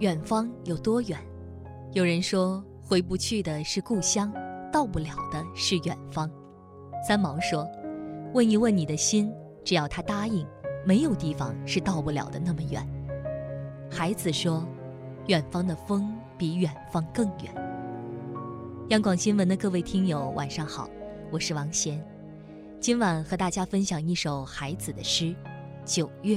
远方有多远？有人说，回不去的是故乡，到不了的是远方。三毛说：“问一问你的心，只要他答应，没有地方是到不了的那么远。”孩子说：“远方的风比远方更远。”央广新闻的各位听友，晚上好，我是王贤，今晚和大家分享一首孩子的诗《九月》。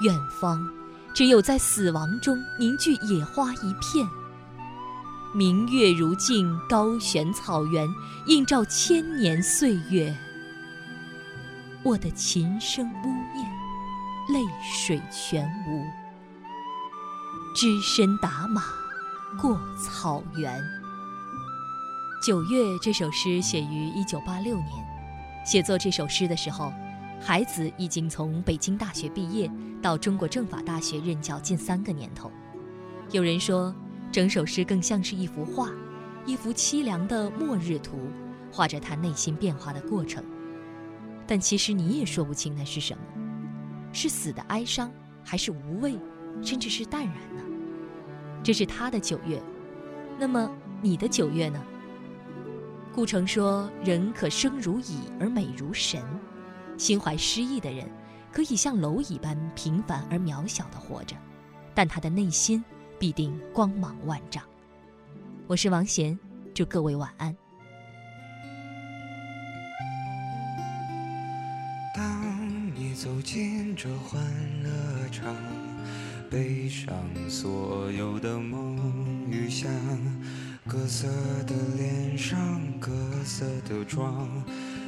远方，只有在死亡中凝聚野花一片。明月如镜，高悬草原，映照千年岁月。我的琴声呜咽，泪水全无。只身打马过草原。《九月》这首诗写于一九八六年，写作这首诗的时候。孩子已经从北京大学毕业，到中国政法大学任教近三个年头。有人说，整首诗更像是一幅画，一幅凄凉的末日图，画着他内心变化的过程。但其实你也说不清那是什么，是死的哀伤，还是无畏，甚至是淡然呢？这是他的九月，那么你的九月呢？顾城说：“人可生如蚁，而美如神。”心怀诗意的人，可以像蝼蚁般平凡而渺小的活着，但他的内心必定光芒万丈。我是王贤，祝各位晚安。当你走进这欢乐场，背上所有的梦与想，各色的脸上，各色的妆。